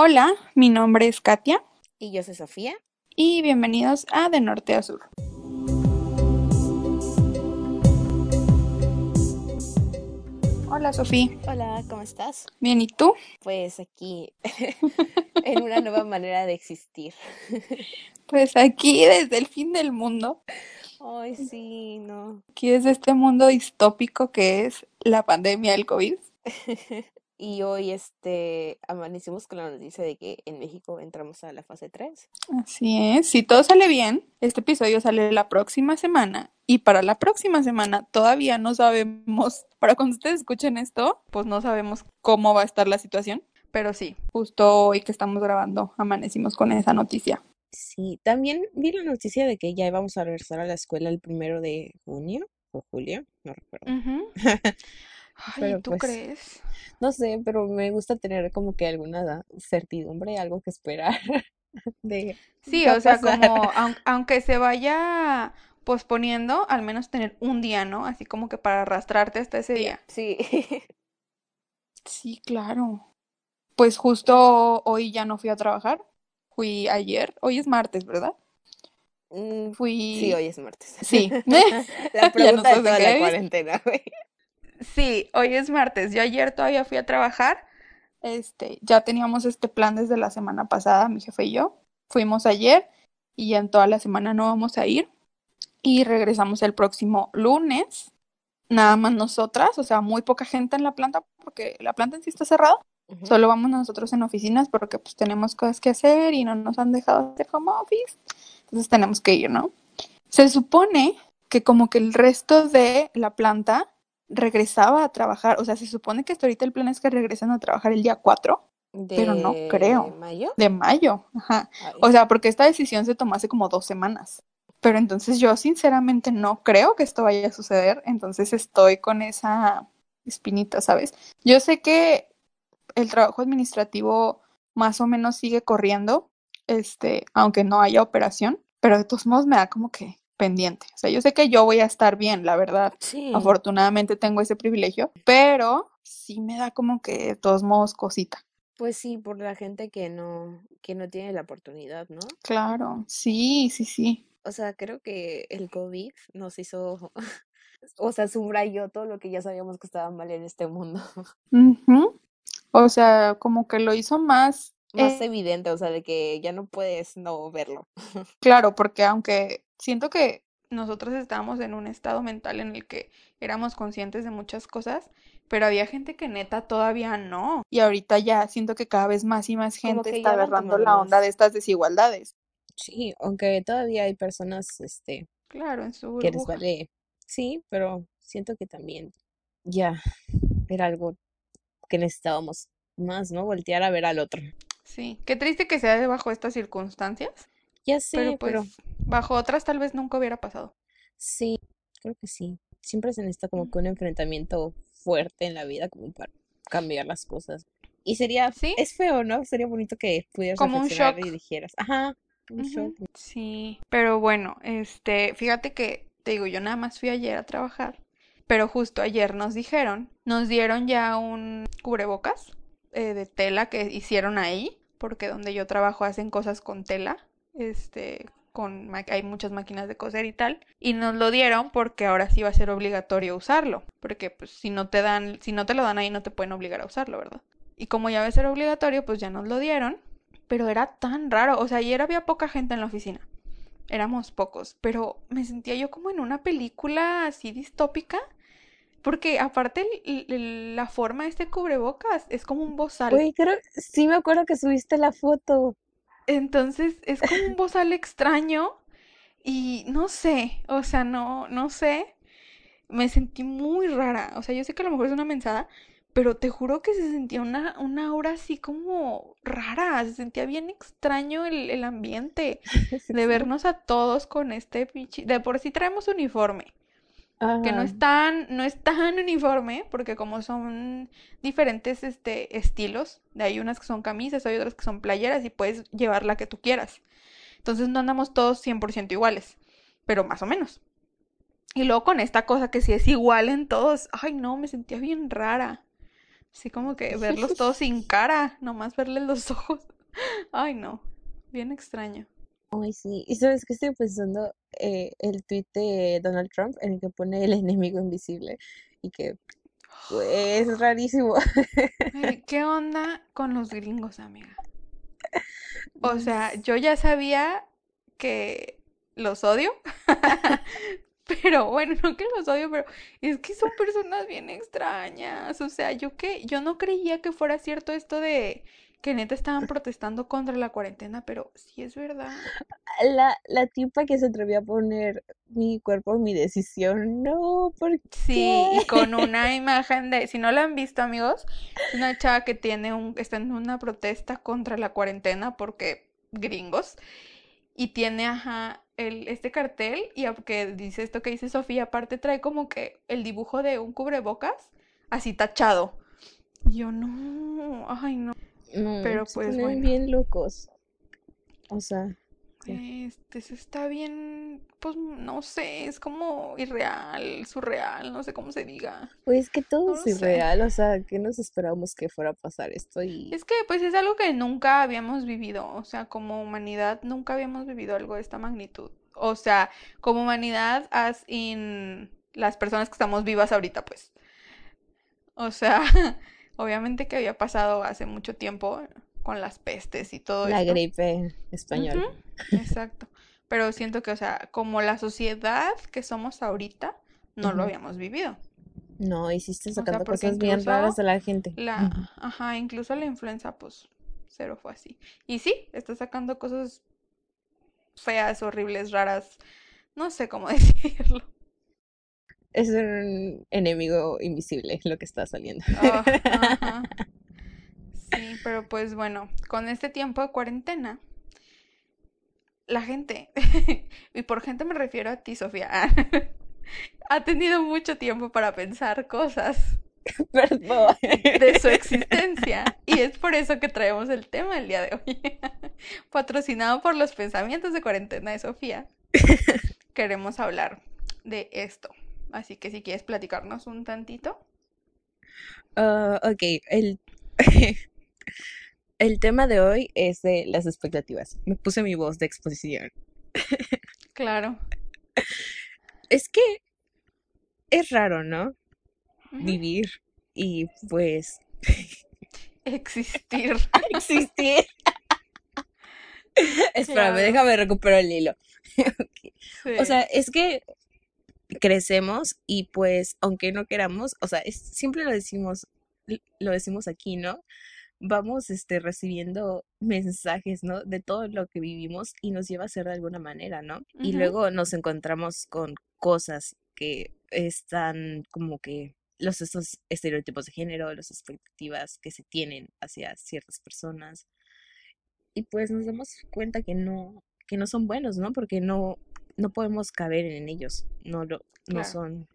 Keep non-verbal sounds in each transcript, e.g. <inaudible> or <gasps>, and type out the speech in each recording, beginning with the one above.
Hola, mi nombre es Katia Y yo soy Sofía. y bienvenidos a De Norte a Sur. Hola Sofía, Hola, ¿cómo estás? bien, ¿y tú? Pues aquí <laughs> en una nueva manera de existir. Pues aquí desde el fin del mundo, Ay, sí, no. aquí desde este mundo distópico que es la pandemia del COVID. <laughs> Y hoy este amanecimos con la noticia de que en México entramos a la fase 3. Así es, si todo sale bien, este episodio sale la próxima semana y para la próxima semana todavía no sabemos, <laughs> para cuando ustedes escuchen esto, pues no sabemos cómo va a estar la situación, pero sí, justo hoy que estamos grabando amanecimos con esa noticia. Sí, también vi la noticia de que ya íbamos a regresar a la escuela el primero de junio o julio, no recuerdo. Ujú. <laughs> Ay, Pero ¿tú pues, crees? no sé, pero me gusta tener como que alguna certidumbre, algo que esperar <laughs> de Sí, o sea, como <laughs> aun- aunque se vaya posponiendo, al menos tener un día, ¿no? Así como que para arrastrarte hasta ese día. Sí. <laughs> Sí, claro. Pues justo hoy ya no fui a trabajar. Fui ayer. Hoy es martes, ¿verdad? Mm, Sí, Fui. hoy es martes. Sí. La Ya no pregunta de toda la cuarentena, güey. Sí, hoy es martes. Yo ayer todavía fui a trabajar. Este, ya teníamos este plan desde la semana pasada, mi jefe y yo. Fuimos ayer y ya en toda la semana no vamos a ir. Y regresamos el próximo lunes. Nada más nosotras, o sea, muy poca gente en la planta porque la planta en sí está cerrada. Solo vamos nosotros en oficinas porque pues tenemos cosas que hacer y no nos han dejado hacer home office. Entonces tenemos que ir, ¿no? Se supone que como que el resto de la planta regresaba a trabajar. O sea, se supone que hasta ahorita el plan es que regresen a trabajar el día 4, pero no ¿De creo. mayo? De mayo. Ajá. Ay, O sea, porque esta decisión se tomó hace como dos semanas. Pero entonces yo sinceramente no creo que esto vaya a suceder. Entonces estoy con esa espinita, ¿sabes? Yo sé que el trabajo administrativo más o menos sigue corriendo, este, aunque no haya operación, pero de todos modos me da como que pendiente. O sea, yo sé que yo voy a estar bien, la verdad. sí. Afortunadamente tengo ese privilegio, pero sí me da como que de todos modos cosita. Pues sí, por la gente que no, que no tiene la oportunidad, ¿no? Claro, sí, sí, sí. O sea, creo que el COVID nos hizo, <laughs> o sea, subrayó todo lo que ya sabíamos que estaba mal en este mundo. Ujú. O sea, como que lo hizo más Más eh, evidente, o sea, de que ya no puedes no verlo. <laughs> claro, porque aunque siento que nosotros estábamos en un estado mental en el que éramos conscientes de muchas cosas, pero había gente que neta todavía no. Y ahorita ya siento que cada vez más y más gente está agarrando la onda de estas desigualdades. Sí, aunque todavía hay personas, este, Claro, en su que les vale. Sí, pero siento que también ya era algo que necesitábamos más, ¿no? Voltear a ver al otro. Sí, qué triste que sea bajo estas circunstancias, Ya sé, pero pues bajo otras tal vez nunca hubiera pasado. sí, creo que sí. Siempre se necesita como que un enfrentamiento fuerte en la vida como para cambiar las cosas. Y sería, Sí, es feo, ¿no? Sería bonito que pudieras como un reflexionar y shock. dijeras, ajá, un shock. Ujú, Sí, pero bueno, este, fíjate que, te digo, yo nada más fui ayer a trabajar, pero justo ayer nos dijeron, nos dieron ya un cubrebocas eh, de tela que hicieron ahí, porque donde yo trabajo hacen cosas con tela, este, hay muchas máquinas de coser y tal, y nos lo dieron porque ahora sí va a ser obligatorio usarlo, porque pues si no te dan, si no te lo dan ahí no te pueden obligar a usarlo, ¿verdad? Y como ya va a ser obligatorio, pues ya nos lo dieron. Pero era tan raro, o sea, ayer había poca gente en la oficina. Éramos pocos, pero me sentía yo como en una película así distópica, porque aparte la forma de este cubrebocas es como un bozal. Creo, sí me acuerdo que subiste la foto. Entonces es como un <laughs> bozal extraño y no sé, o sea, no, no sé, me sentí muy rara. O sea, yo sé que a lo mejor es una mensada, pero te juro que se sentía una, una aura así como rara, se sentía bien extraño el, el ambiente <laughs> de vernos a todos con este pinche... De por sí traemos uniforme, que no es tan, no es tan <laughs> uniforme, porque como son diferentes este, estilos, de hay unas que son camisas, hay otras que son playeras y puedes llevar la que tú quieras. Entonces no andamos todos 100% iguales, pero más o menos. Y luego con esta cosa que sí es igual en todos, ay no, me sentía bien rara. Así como que verlos <laughs> todos sin cara, nomás verles los <laughs> ojos. Ay, no, bien extraño. Ay, sí. ¿Y sabes qué estoy pensando? Eh, el tweet de Donald Trump en el que pone el enemigo invisible y que pues, es rarísimo. ¿Qué onda con los gringos, amiga? O sea, yo ya sabía que los odio, <laughs> pero bueno, no que los odio, pero es que son personas bien extrañas. O sea, yo que yo no creía que fuera cierto esto de que neta estaban protestando contra la cuarentena, pero sí es verdad. La, la tipa que se atrevió a poner mi cuerpo, mi decisión, no, ¿por Sí, y con una <laughs> imagen de, si no la han visto, amigos, es una chava que tiene un, está en una protesta contra la cuarentena porque gringos, y tiene, ajá, el, este cartel, y aunque dice esto que dice Sofía, aparte trae como que el dibujo de un cubrebocas, así tachado. Y yo no, ay no. No, Pero se pues ponen bueno. bien locos. O sea, sí. Este, eso está bien, pues no sé, es como irreal, surreal, no sé cómo se diga. Pues que todo No es sé. irreal, o sea, que nos esperábamos que fuera a pasar esto y Es que pues es algo que nunca habíamos vivido, o sea, como humanidad nunca habíamos vivido algo de esta magnitud. O sea, como humanidad, as in las personas que estamos vivas ahorita, pues. O sea, <laughs> obviamente que había pasado hace mucho tiempo con las pestes y todo la esto. gripe española. Exacto. Pero siento que, o sea, como la sociedad que somos ahorita, no lo habíamos vivido. No, hiciste O sea, sacando cosas bien raras de la gente. La, ajá, incluso la influenza, pues, cero fue así. Y sí, está sacando cosas feas, horribles, raras, no sé cómo <laughs> decirlo. Es un enemigo invisible lo que está saliendo. Ajá. <laughs> Sí, pero pues bueno, con este tiempo de cuarentena, la gente, <laughs> y por gente me refiero a ti, Sofía, <laughs> ha tenido mucho tiempo para pensar cosas Perdón. de su existencia. Y es por eso que traemos el tema el día de hoy. Patrocinado por los pensamientos de cuarentena de Sofía. Queremos hablar de esto. Así que si quieres platicarnos un tantito. Ah, ok, el, <laughs> el tema de hoy es de las expectativas. Me puse mi voz de exposición. <laughs> Claro. Es que es raro, ¿no? Vivir y pues Existir. <laughs> existir. Espérame, Claro. déjame recuperar el hilo. O Sí. sea, es que crecemos y pues aunque no queramos, o sea, es- siempre lo decimos, lo decimos aquí, ¿no? Vamos este recibiendo mensajes, ¿no? De todo lo que vivimos y nos lleva a ser de alguna manera, ¿no? Y luego nos encontramos con cosas que están como que los estos estereotipos de género, las expectativas que se tienen hacia ciertas personas y pues nos damos cuenta que no que no son buenos, ¿no? Porque no no podemos caber en ellos, no lo no Claro. son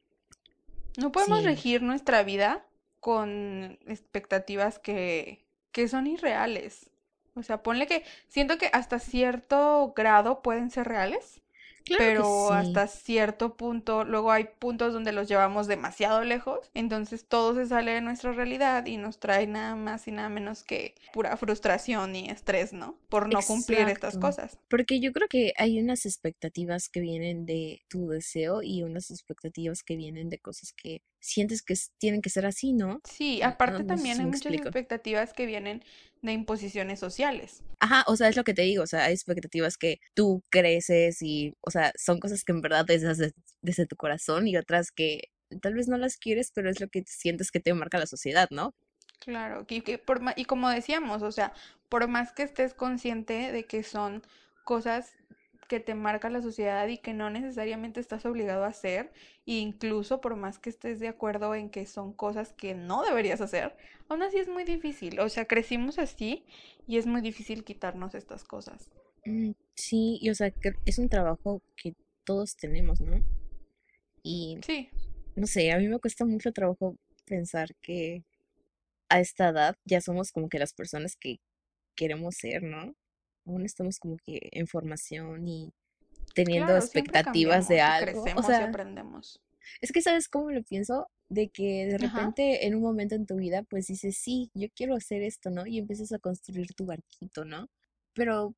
No podemos sí, regir nuestra vida con expectativas que, que son irreales. O sea, ponle que siento que hasta cierto grado pueden ser reales, claro pero sí. hasta cierto punto, luego hay puntos donde los llevamos demasiado lejos, entonces todo se sale de nuestra realidad y nos trae nada más y nada menos que pura frustración y estrés, ¿no? Por no cumplir estas cosas. Porque yo creo que hay unas expectativas que vienen de tu deseo y unas expectativas que vienen de cosas que sientes que tienen que ser así, ¿no? Sí, No, aparte no también hay muchas explico. expectativas que vienen de imposiciones sociales. Ajá, o sea, es lo que te digo, o sea, hay expectativas que tú creces y, o sea, son cosas que en verdad deseas de- desde tu corazón y otras que tal vez no las quieres, pero es lo que sientes que te marca la sociedad, ¿no? Claro, y, que por y como decíamos, o sea, por más que estés consciente de que son cosas que te marca la sociedad y que no necesariamente estás obligado a hacer, e incluso por más que estés de acuerdo en que son cosas que no deberías hacer, aún así es muy difícil. O sea, crecimos así y es muy difícil quitarnos estas cosas. Mm, sí, y o sea, que es un trabajo que todos tenemos, ¿no? Y Sí, no sé, a mí me cuesta mucho trabajo pensar que a esta edad ya somos como que las personas que queremos ser, ¿no? Aún estamos como que en formación y teniendo claro, expectativas de y algo. O crecemos y sea, aprendemos. es que ¿sabes cómo lo pienso? de que de Ajá. repente en un momento en tu vida pues dices, sí, yo quiero hacer esto, ¿no? Y empiezas a construir tu barquito, ¿no? Pero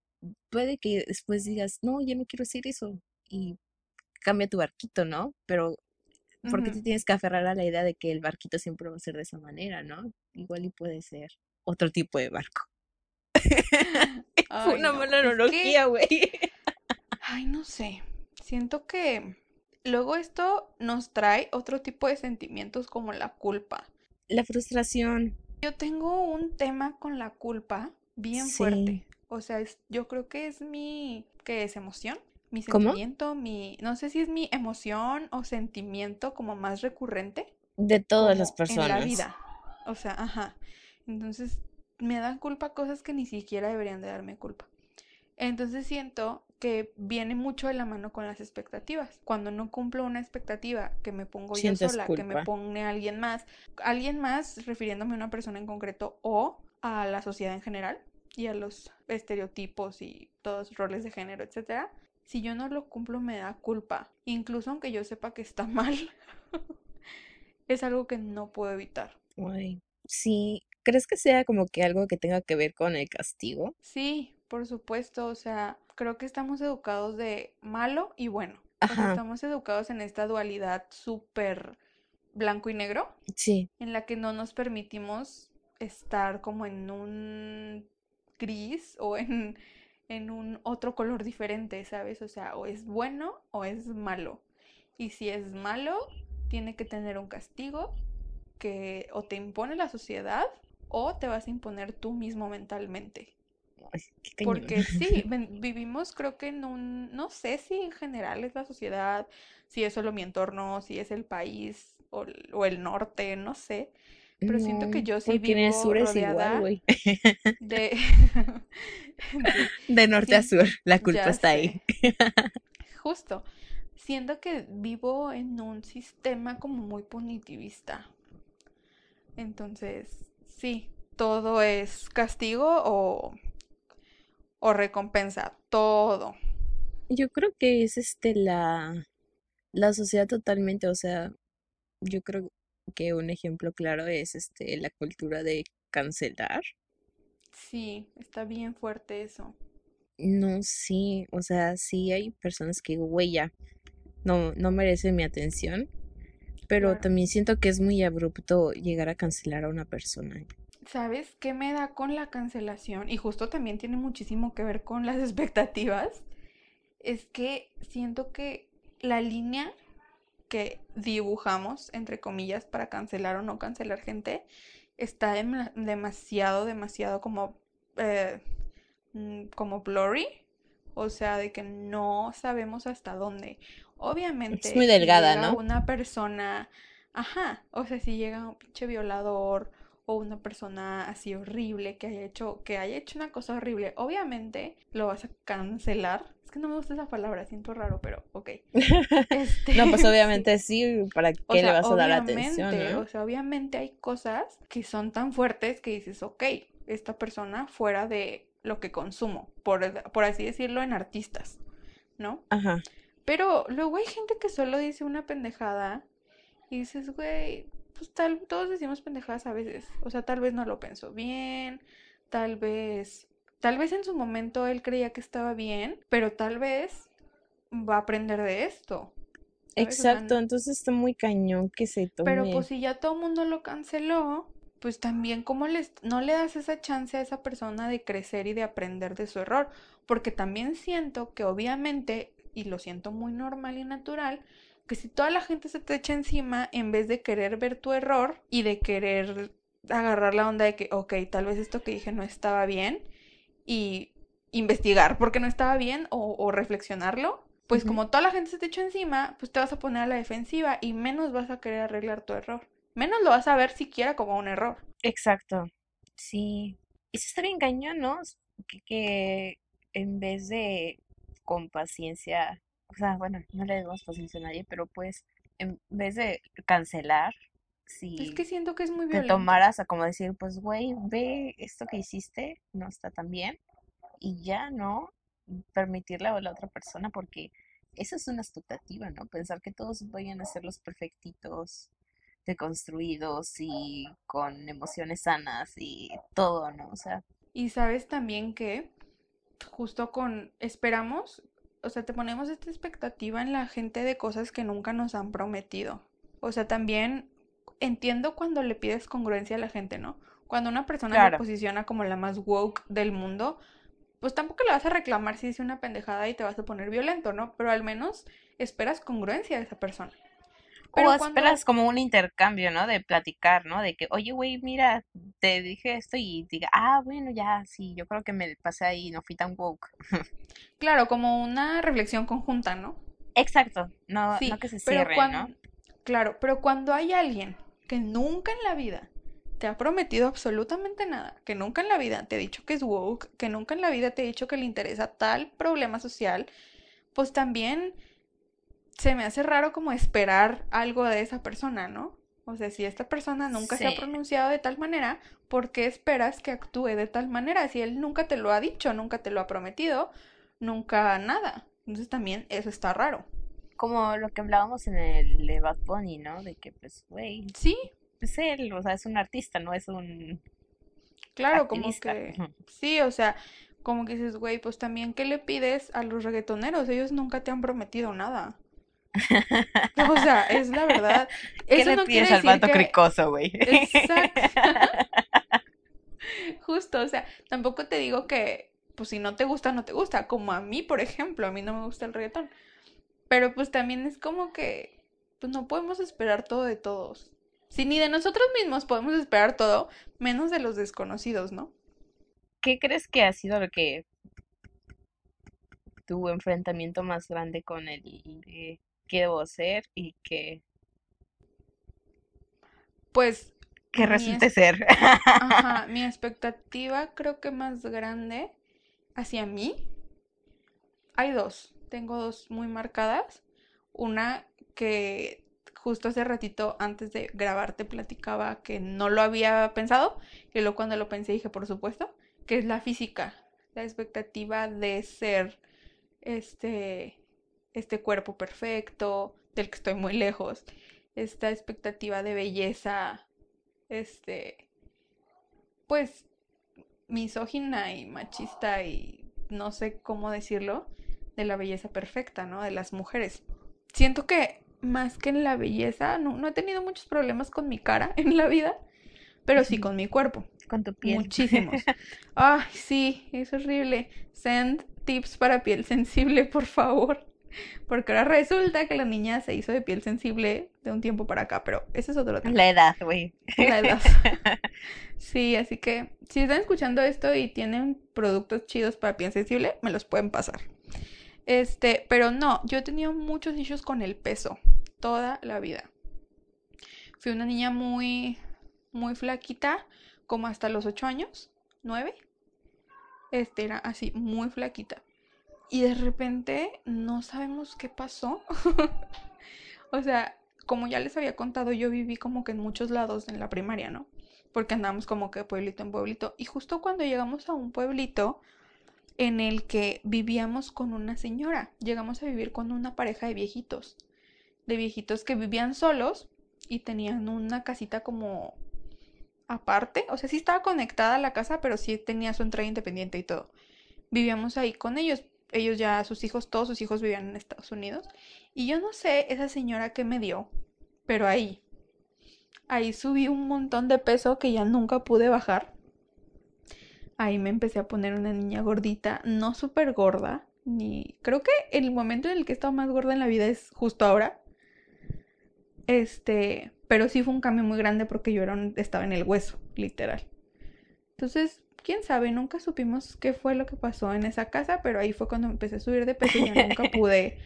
puede que después digas, no, yo no quiero hacer eso y cambia tu barquito, ¿no? Pero ¿por qué te tienes que aferrar a la idea de que el barquito siempre va a ser de esa manera, ¿no? Igual y puede ser otro tipo de barco. <laughs> Fue una no. mala analogía, güey. <laughs> ay, no sé. Siento que luego esto nos trae otro tipo de sentimientos como la culpa. La frustración, Yo tengo un tema con la culpa bien sí. fuerte. O sea, es, yo creo que es mi, ¿qué es emoción? Mi ¿Cómo? sentimiento, mi, no sé si es mi emoción o sentimiento como más recurrente De todas las como en la personas. vida. O sea, ajá. Entonces, me dan culpa cosas que ni siquiera deberían de darme culpa. Entonces siento que viene mucho de la mano con las expectativas. Cuando no cumplo una expectativa que me pongo yo sola, que me pone alguien más, alguien más refiriéndome a una persona en concreto o a la sociedad en general y a los estereotipos y todos los roles de género, etcétera. Si yo no lo cumplo me da culpa, incluso aunque yo sepa que está <laughs> mal, es algo que no puedo evitar. Sí. ¿Crees que sea como que algo que tenga que ver con el castigo? Sí, por supuesto, o sea, creo que estamos educados de malo y bueno. O sea, estamos educados en esta dualidad súper blanco y negro, sí. en la que no nos permitimos estar como en un gris o en, en un otro color diferente, ¿sabes? O sea, o es bueno o es malo. Y si es malo, tiene que tener un castigo que o te impone la sociedad o te vas a imponer tú mismo mentalmente. Ay. Porque sí, <laughs> vivimos creo que en un, no sé si en general es la sociedad, si es solo mi entorno, si es el país o, el o el norte, no sé, pero siento que No, yo sí porque en el vivo sur es rodeada <laughs> <laughs> de... De norte a sur, la culpa está ahí. justo. Siento que vivo en un sistema como muy punitivista. Entonces, sí, todo es castigo o, o recompensa, todo. Yo creo que es este la, la sociedad totalmente, o sea, yo creo que un ejemplo claro es este la cultura de cancelar. Sí, está bien fuerte eso. No, sí, o sea, sí hay personas que güey, ya, no, no merecen mi atención, pero también siento que es muy abrupto llegar a cancelar a una persona. ¿Sabes qué me da con la cancelación? Y justo también tiene muchísimo que ver con las <laughs> expectativas. Es que siento que la línea que dibujamos, entre comillas, para cancelar o no cancelar gente, está dem- demasiado, demasiado como, eh, mm, como blurry. O sea, de que no sabemos hasta dónde. Es muy Obviamente, si delgada, llega ¿no? una persona, ajá, o sea, si llega un pinche violador o una persona así horrible que haya hecho, que haya hecho una cosa horrible, obviamente lo vas a cancelar. Es que no me gusta esa palabra, siento raro, pero ok. <laughs> No, pues <laughs> Este, obviamente sí, ¿para O qué le sea, vas a dar atención, obviamente, o sea, obviamente hay cosas que son tan fuertes que dices, ok, esta persona fuera de lo que consumo, por, por así decirlo, en artistas, ¿no? Ajá, Pero luego hay gente que solo dice una pendejada y dices, güey, pues tal, todos decimos pendejadas a veces. O sea, tal vez no lo pensó bien, tal vez, tal vez en su momento él creía que estaba bien, pero tal vez va a aprender de esto, ¿sabes? O sea, exacto, entonces está muy cañón que se pero pues tome. si ya todo el mundo lo canceló, pues también cómo les, no le das esa chance a esa persona de crecer y de aprender de su error, porque también siento que obviamente, y lo siento muy normal y natural, que si toda la gente se te echa encima, en vez de querer ver tu error y de querer agarrar la onda de que, ok, tal vez esto que dije no estaba bien, y investigar por qué no estaba bien o, o reflexionarlo, pues como toda la gente se te echó encima, pues te vas a poner a la defensiva y menos vas a querer arreglar tu error. Menos lo vas a ver siquiera como un error. Exacto, sí. Eso está bien cañón, ¿no? Que en vez de con paciencia, o sea, bueno, no le demos paciencia a nadie, pero pues en vez de cancelar, Es si que siento que es muy te violento. tomaras a como decir, pues güey, ve esto que hiciste, no está tan bien, y ya, ¿no? Permitirle a la otra persona, porque esa es una expectativa, ¿no? Pensar que todos vayan a ser los perfectitos deconstruidos y con emociones sanas y todo, ¿no? O sea, Y sabes también que justo con esperamos, o sea, te ponemos esta expectativa en la gente de cosas que nunca nos han prometido. O sea, también entiendo cuando le pides congruencia a la gente, ¿no? Cuando una persona se posiciona como la más woke del mundo, pues tampoco le vas a reclamar si dice una pendejada y te vas a poner violento, ¿no? Pero al menos esperas congruencia de esa persona. O Pero esperas cuando, como un intercambio, ¿no? De platicar, ¿no? De que, oye, güey, mira, te dije esto y diga, ah, bueno, ya, sí, yo creo que me pasé ahí, no fui tan woke. <laughs> claro, como una reflexión conjunta, ¿no? Exacto, no, no que se pero cierren, ¿no? claro, pero cuando hay alguien que nunca en la vida te ha prometido absolutamente nada, que nunca en la vida te ha dicho que es woke, que nunca en la vida te ha dicho que le interesa tal problema social, pues también se me hace raro como esperar algo de esa persona, ¿no? O sea, si esta persona nunca se ha pronunciado de tal manera, ¿por qué esperas que actúe de tal manera? Si él nunca te lo ha dicho, nunca te lo ha prometido, nunca nada. Entonces también eso está raro. como lo que hablábamos en el de Bad Bunny, ¿no? De que, pues, güey, Sí, es él, o sea, es un artista, no es un Claro, como que sí, o sea, como que dices, güey, pues también, ¿qué le pides a los reggaetoneros? Ellos nunca te han prometido nada. O sea, es la verdad. <laughs> ¿Qué Eso le no pides al vato que... cricoso, güey? Exacto, <laughs> justo, o sea, tampoco te digo que, pues si no te gusta, no te gusta, como a mí, por ejemplo, a mí no me gusta el reggaetón. Pero pues también es como que, pues no podemos esperar todo de todos. Si ni de nosotros mismos podemos esperar todo, menos de los desconocidos, ¿no? ¿Qué crees que ha sido lo que tu enfrentamiento más grande con el qué debo ser y qué, Pues mi, resulte es- ser? ajá, mi <laughs> expectativa creo que más grande hacia mí, hay dos. Tengo dos muy marcadas. Una que justo hace ratito antes de grabar te platicaba que no lo había pensado y luego cuando lo pensé dije, por supuesto, que es la física, la expectativa de ser este este cuerpo perfecto, del que estoy muy lejos, esta expectativa de belleza, este, pues misógina y machista y no sé cómo decirlo, de la belleza perfecta, ¿no? De las mujeres. Siento que más que en la belleza, no, no he tenido muchos problemas con mi cara <laughs> en la vida, pero sí con mi cuerpo. Con tu piel. Muchísimos. <laughs> Ay, sí, es horrible. Send tips para piel sensible, por favor. <laughs> Porque ahora resulta que la niña se hizo de piel sensible de un tiempo para acá, pero ese es otro tema. La edad, güey. La edad. <laughs> Sí, así que si están escuchando esto y tienen productos chidos para piel sensible, me los pueden pasar. Este, pero no, yo he tenido muchos issues con el peso toda la vida. Fui una niña muy, muy flaquita, como hasta los 8 años, 9. Este era así, muy flaquita. Y de repente no sabemos qué pasó. <laughs> O sea, como ya les había contado, yo viví como que en muchos lados en la primaria, ¿no? Porque andamos como que pueblito en pueblito. Y justo cuando llegamos a un pueblito en el que vivíamos con una señora, llegamos a vivir con una pareja de viejitos, de viejitos que vivían solos y tenían una casita como aparte. O sea, sí estaba conectada a la casa, pero sí tenía su entrada independiente y todo. Vivíamos ahí con ellos. Ellos ya, sus hijos, todos sus hijos vivían en Estados Unidos. Y yo no sé esa señora que me dio, pero ahí, ahí subí un montón de peso que ya nunca pude bajar. Ahí me empecé a poner una niña gordita, no súper gorda, ni... Creo que el momento en el que he estado más gorda en la vida es justo ahora. Este, pero sí fue un cambio muy grande porque yo era un- estaba en el hueso, literal. Entonces, quién sabe, nunca supimos qué fue lo que pasó en esa casa, pero ahí fue cuando empecé a subir de peso y ya nunca <laughs> pude,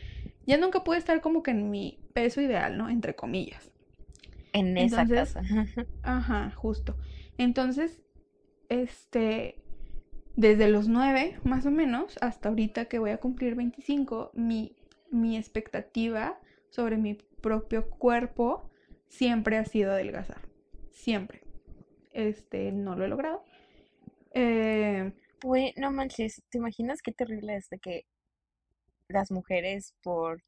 ya nunca pude estar como que en mi peso ideal, ¿no? Entre comillas. En esa Entonces, casa. ajá, justo. Entonces, este, desde los 9 más o menos, hasta ahorita que voy a cumplir 25, mi, mi expectativa sobre mi propio cuerpo siempre ha sido adelgazar. Siempre. Este, no lo he logrado. Eh, Güey, no manches, ¿te imaginas qué terrible es de que las mujeres por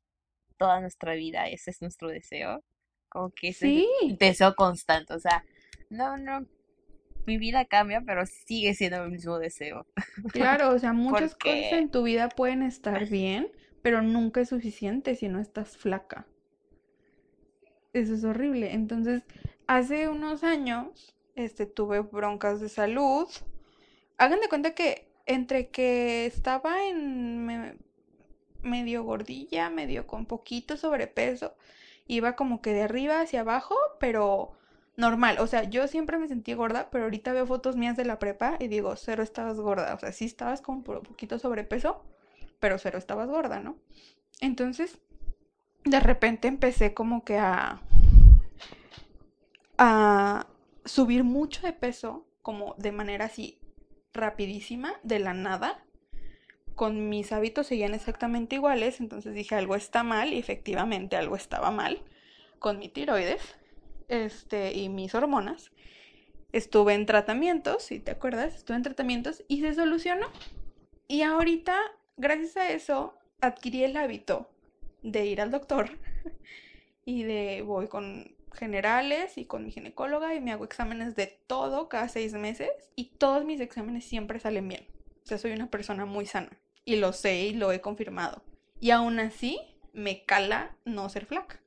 toda nuestra vida, ese es nuestro deseo? como que es Sí, deseo constante, o sea, no, no, mi vida cambia, pero sigue siendo el mismo deseo. claro, o sea, <laughs> muchas cosas en tu vida pueden estar bien, pero nunca es suficiente si no estás flaca. Eso es horrible. Entonces, hace unos años, este, tuve broncas de salud. Hagan de cuenta que entre que estaba en me- medio gordilla, medio con poquito sobrepeso, iba como que de arriba hacia abajo, pero normal. O sea, yo siempre me sentí gorda, pero ahorita veo fotos mías de la prepa y digo, cero estabas gorda. O sea, sí estabas con po- poquito sobrepeso, pero cero estabas gorda, ¿no? Entonces, de repente empecé como que a, a subir mucho de peso, como de manera así rapidísima, de la nada. Con mis hábitos seguían exactamente iguales, entonces dije algo está mal y efectivamente algo estaba mal con mi tiroides, este, y mis hormonas. Estuve en tratamientos, si te acuerdas, estuve en tratamientos y se solucionó. Y ahorita, gracias a eso, adquirí el hábito de ir al doctor <laughs> y de voy con generales y con mi ginecóloga y me hago exámenes de todo cada seis meses y todos mis exámenes siempre salen bien. O sea, soy una persona muy sana y lo sé y lo he confirmado. Y aún así me cala no ser flaca.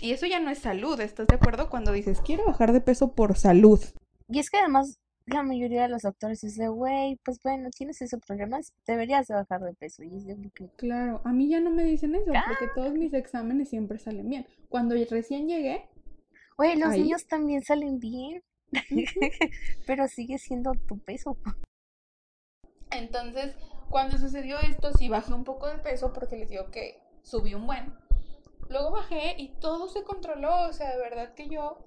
Y eso ya no es salud, ¿estás de acuerdo? Cuando dices, quiero bajar de peso por salud. y es que además la mayoría de los doctores dicen, güey, pues bueno, tienes esos problemas, deberías de bajar de peso. Y es de que, Claro, a mí ya no me dicen eso "Ah". porque todos mis exámenes siempre salen bien. Cuando recién llegué, Güey, los niños también salen bien, <laughs> <laughs> pero sigue siendo tu peso. Entonces, cuando sucedió esto, sí bajé un poco de peso porque les digo que subí un buen. Luego bajé y todo se controló. O sea, de verdad que yo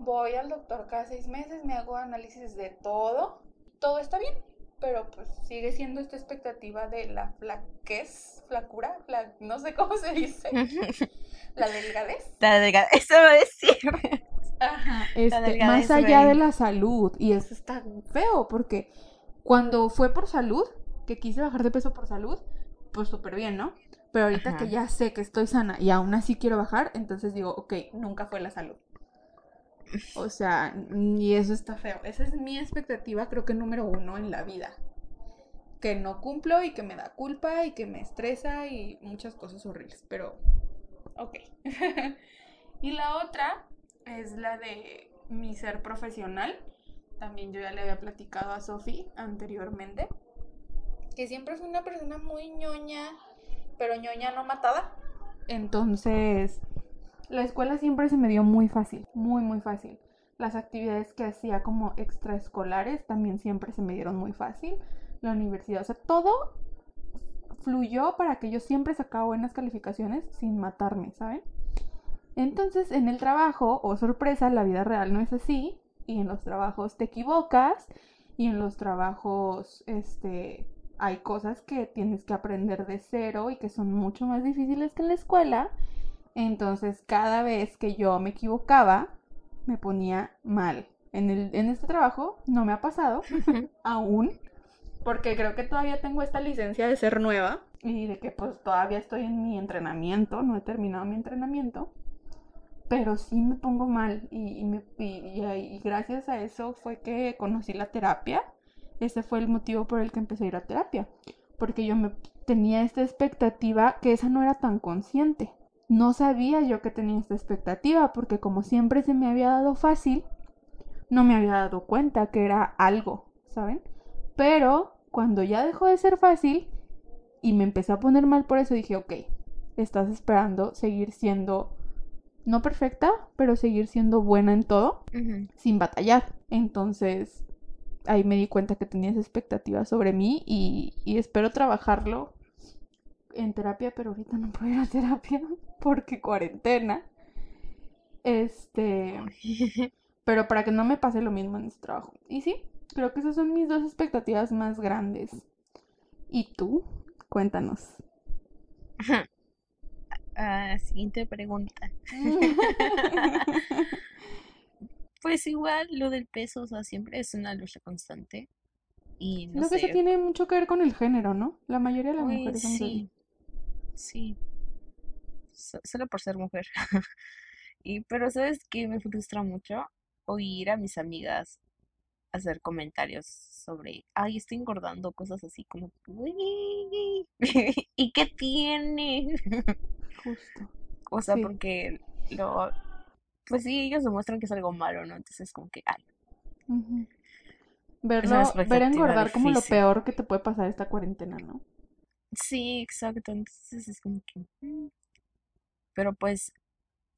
voy al doctor cada seis meses, me hago análisis de todo. Todo está bien, pero pues sigue siendo esta expectativa de la flaquez, flacura, fla- no sé cómo se dice, <laughs> la delgadez. La delgada, eso va a decir. Ajá, este, delgadez, más allá de la salud. Y eso está feo porque cuando fue por salud, que quise bajar de peso por salud, pues súper bien, ¿no? Pero ahorita que ya sé que estoy sana y aún así quiero bajar, entonces digo, ok, nunca fue la salud. O sea, y eso está feo. Esa es mi expectativa, creo que número uno en la vida. Que no cumplo y que me da culpa y que me estresa y muchas cosas horribles. Pero, ok. <laughs> y la otra es la de mi ser profesional. También yo ya le había platicado a Sofi anteriormente. Que siempre fui una persona muy ñoña, pero ñoña no matada. Entonces, la escuela siempre se me dio muy fácil, muy, muy fácil. Las actividades que hacía como extraescolares también siempre se me dieron muy fácil. La universidad, o sea, todo fluyó para que yo siempre sacaba buenas calificaciones sin matarme, ¿saben? Entonces, en el trabajo, o sorpresa, la vida real no es así. Y en los trabajos te equivocas. Y en los trabajos, este, hay cosas que tienes que aprender de cero y que son mucho más difíciles que en la escuela. Entonces, cada vez que yo me equivocaba, me ponía mal. En el, en este trabajo no me ha pasado <laughs> aún, porque creo que todavía tengo esta licencia de ser nueva y de que pues todavía estoy en mi entrenamiento, no he terminado mi entrenamiento, pero sí me pongo mal y, y me- y- y- y gracias a eso fue que conocí la terapia. Ese fue el motivo por el que empecé a ir a terapia, porque yo me tenía esta expectativa que esa no era tan consciente. No sabía yo que tenía esta expectativa porque como siempre se me había dado fácil, no me había dado cuenta que era algo, ¿saben? Pero cuando ya dejó de ser fácil y me empecé a poner mal por eso, dije, ok, estás esperando seguir siendo, no perfecta, pero seguir siendo buena en todo sin batallar. Entonces ahí me di cuenta que tenías expectativas sobre mí y, y espero trabajarlo en terapia, pero ahorita no puedo ir a terapia <laughs> porque cuarentena. Este, <laughs> pero para que no me pase lo mismo en este trabajo. Y sí, creo que esas son mis dos expectativas más grandes. ¿Y tú? Cuéntanos. <laughs> Ah, siguiente pregunta. Pues igual lo del peso, o sea, siempre es una lucha constante. Y no Creo que eso sé, tiene mucho que ver con el género, ¿no? La mayoría de las uy, mujeres son sí, sí, so- solo por ser mujer. <laughs> Y, pero ¿sabes qué me frustra mucho? Oír a mis amigas hacer comentarios sobre, ay, estoy engordando, cosas así como, "Uy, <laughs> ¿y qué tiene? Justo. <laughs> O sea, Sí. porque lo, pues sí, ellos demuestran que es algo malo, ¿no? Entonces como que, ay, Ujú. es Verlo, ver engordar como lo peor que te puede pasar esta cuarentena, ¿no? Sí, exacto, entonces es como que, mm. pero pues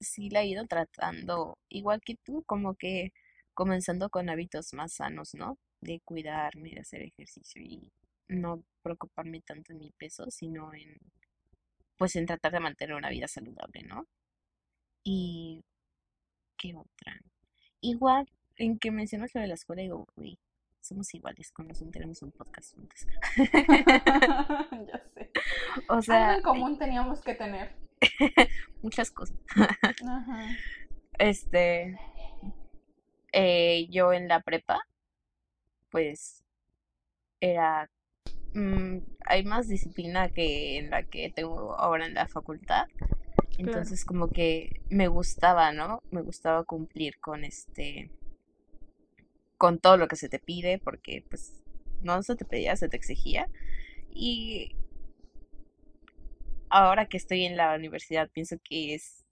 sí la he ido tratando, igual que tú, como que comenzando con hábitos más sanos, ¿no? De cuidarme, de hacer ejercicio y no preocuparme tanto en mi peso, sino en, pues en tratar de mantener una vida saludable, ¿no? Y qué otra. Igual, en que mencionas lo de la escuela, digo, uy, somos iguales razón tenemos un podcast juntos. <laughs> Ya sé. <laughs> O Algo sea, en común teníamos que tener. <laughs> muchas cosas. Ajá. Este, eh, yo en la prepa, pues era, mm, hay más disciplina que en la que tengo ahora en la facultad. Claro. Entonces como que me gustaba, ¿no? Me gustaba cumplir con este, con todo lo que se te pide, porque pues no se te pedía, se te exigía. Y ahora que estoy en la universidad pienso que es,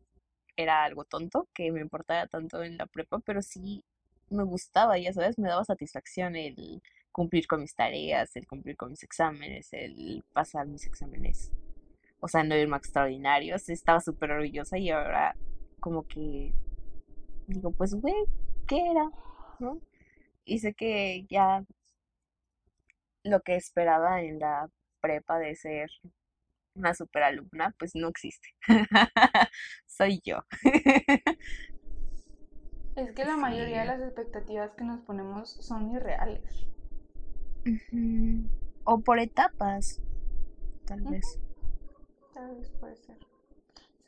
era algo tonto, que me importaba tanto en la prepa, pero sí me gustaba, ya sabes, me daba satisfacción el cumplir con mis tareas, el cumplir con mis exámenes, el pasar mis exámenes, o sea, no irme a extraordinarios, estaba súper orgullosa y ahora como que digo, pues, güey, ¿qué era? ¿No? Y sé que ya lo que esperaba en la prepa de ser una super alumna, pues no existe. <laughs> Soy yo. Es que la mayoría de las expectativas que nos ponemos son irreales. O por etapas, tal vez. Tal vez puede ser.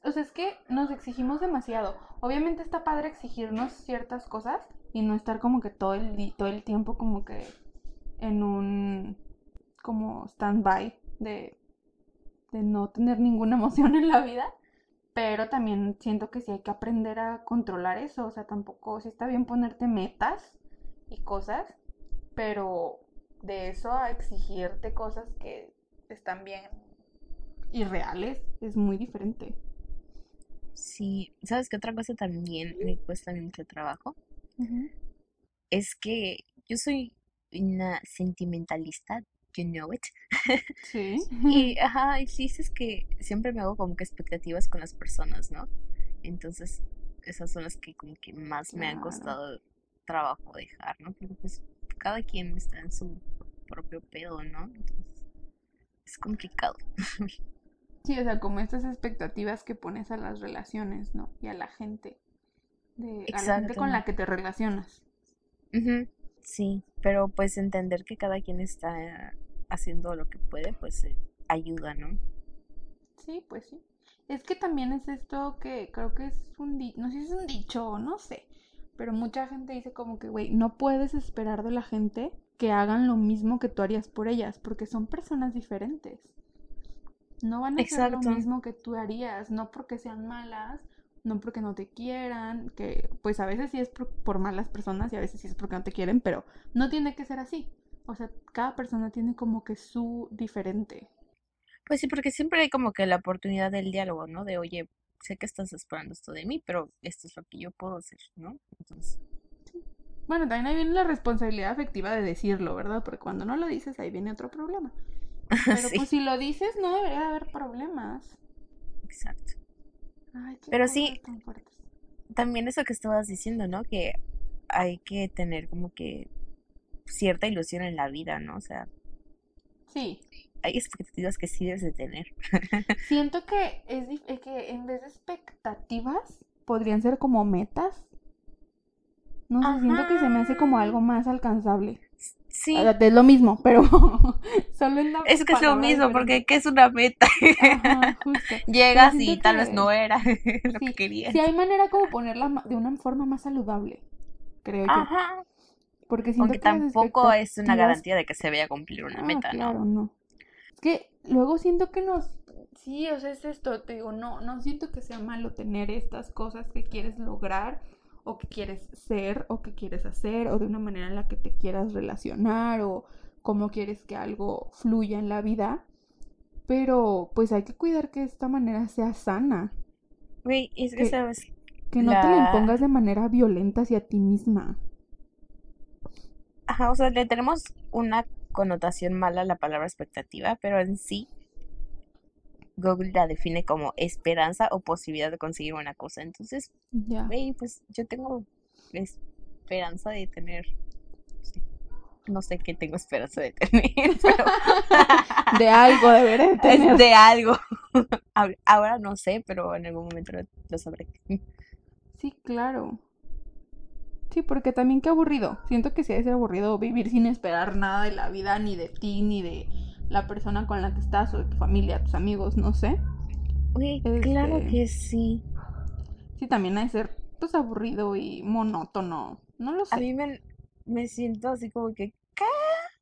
O sea, es que nos exigimos demasiado. Obviamente está padre exigirnos ciertas cosas y no estar como que todo el, todo el tiempo como que en un como stand-by de, de no tener ninguna <laughs> emoción en la vida. Pero también siento que sí hay que aprender a controlar eso. O sea, tampoco, sí está bien ponerte metas y cosas, pero de eso a exigirte cosas que están bien irreales es muy diferente. Sí, ¿sabes qué otra cosa también me cuesta mucho trabajo? Es que yo soy una sentimentalista, you know it. Sí. <laughs> Y, <laughs> ajá, y sí, es que siempre me hago como que expectativas con las personas, ¿no? Entonces, esas son las que como que más me han costado trabajo dejar, ¿no? Porque pues cada quien está en su propio pedo, ¿no? Entonces, es complicado. <laughs> Sí, o sea, como estas expectativas que pones a las relaciones, ¿no? Y a la gente. De, a la gente con la que te relacionas. Sí, pero pues entender que cada quien está haciendo lo que puede, pues eh, ayuda, ¿no? Sí, pues sí. Es que también es esto que creo que es un di- no sé si es un dicho no sé, pero mucha gente dice como que, güey, no puedes esperar de la gente que hagan lo mismo que tú harías por ellas, porque son personas diferentes. No van a hacer lo mismo que tú harías, no porque sean malas, no porque no te quieran, que pues a veces sí es por, por malas personas y a veces sí es porque no te quieren, pero no tiene que ser así. O sea, cada persona tiene como que su diferente. Pues sí, porque siempre hay como que la oportunidad del diálogo, ¿no? De, oye, sé que estás esperando esto de mí, pero esto es lo que yo puedo hacer, ¿no? Entonces, Bueno, también ahí viene la responsabilidad afectiva de decirlo, ¿verdad? Porque cuando no lo dices, ahí viene otro problema. <laughs> Pero pues si lo dices, no debería de haber problemas. exacto. Ay, Pero sí, también eso que estabas diciendo, ¿no? Que hay que tener como que cierta ilusión en la vida, ¿no? O sea, Sí, hay expectativas que sí debes de tener. <laughs> siento que es eh, que en vez de expectativas podrían ser como metas. No sé, siento que se me hace como algo más alcanzable. Sí, es lo mismo, pero <laughs> solo en la es que es lo mismo, porque. ¿qué es una meta? Ajá, justo. <laughs> Llegas y tal vez no era <laughs> lo que querías. sí hay manera como ponerla de una forma más saludable, creo yo. Ajá. Porque Aunque tampoco es una garantía de que se vaya a cumplir una ah, meta, ¿no? claro, no. Es que luego siento que nos, Sí, o sea, es esto, te digo, no, no siento que sea malo tener estas cosas que quieres lograr o que quieres ser o que quieres hacer o de una manera en la que te quieras relacionar o cómo quieres que algo fluya en la vida, pero pues hay que cuidar que esta manera sea sana. Güey, es que, Que- sabes, Que no te La- impongas de manera violenta hacia ti misma. ajá, o sea, le tenemos una connotación mala a la palabra expectativa, pero en sí Google la define como esperanza o posibilidad de conseguir una cosa. Entonces, güey, pues yo tengo esperanza de tener, no sé qué tengo esperanza de tener, <laughs> pero <laughs> De algo deberé de tener. <laughs> de algo. Ahora- no sé, pero en algún momento lo, lo sabré. Sí, claro. Sí, porque también qué aburrido. Siento que sí es aburrido vivir sin esperar nada de la vida, ni de ti, ni de la persona con la que estás, o de tu familia, tus amigos, no sé. Claro Este- que sí. Sí, también ha de ser, pues, aburrido y monótono. No lo A sé. mí me, me siento así como que, ¿qué?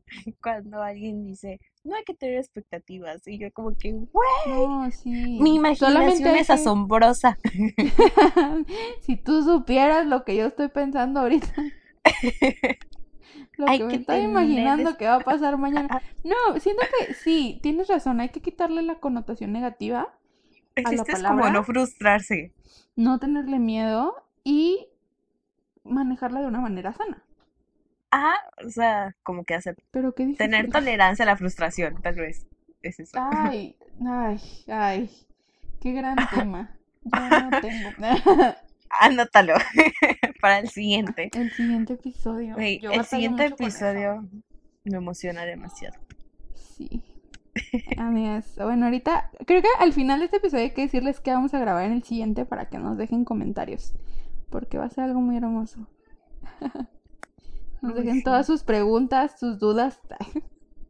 <laughs> Cuando alguien dice, no hay que tener expectativas. Y yo como que, güey, No, sí. mi imaginación Solamente hay es que- asombrosa. <laughs> si tú supieras lo que yo estoy pensando ahorita. <laughs> Lo Hay que me que estoy tener imaginando que va a pasar mañana. <laughs> No, siento que sí, tienes razón, hay que quitarle la connotación negativa, El a la es como no frustrarse. no tenerle miedo y manejarla de una manera sana. Ah, o sea, como que hacer, Pero qué difícil. tener <laughs> tolerancia a la frustración, tal vez. Es eso. Ay, ay, ay, qué gran <laughs> tema. Yo no tengo. Anótalo <laughs> para el siguiente. El siguiente episodio. Yo el siguiente episodio me emociona demasiado. Sí. Amigas, bueno, ahorita creo que al final de este episodio hay que decirles que vamos a grabar en el siguiente para que nos dejen comentarios, porque va a ser algo muy hermoso. <laughs> Nos dejen todas sus preguntas, sus dudas.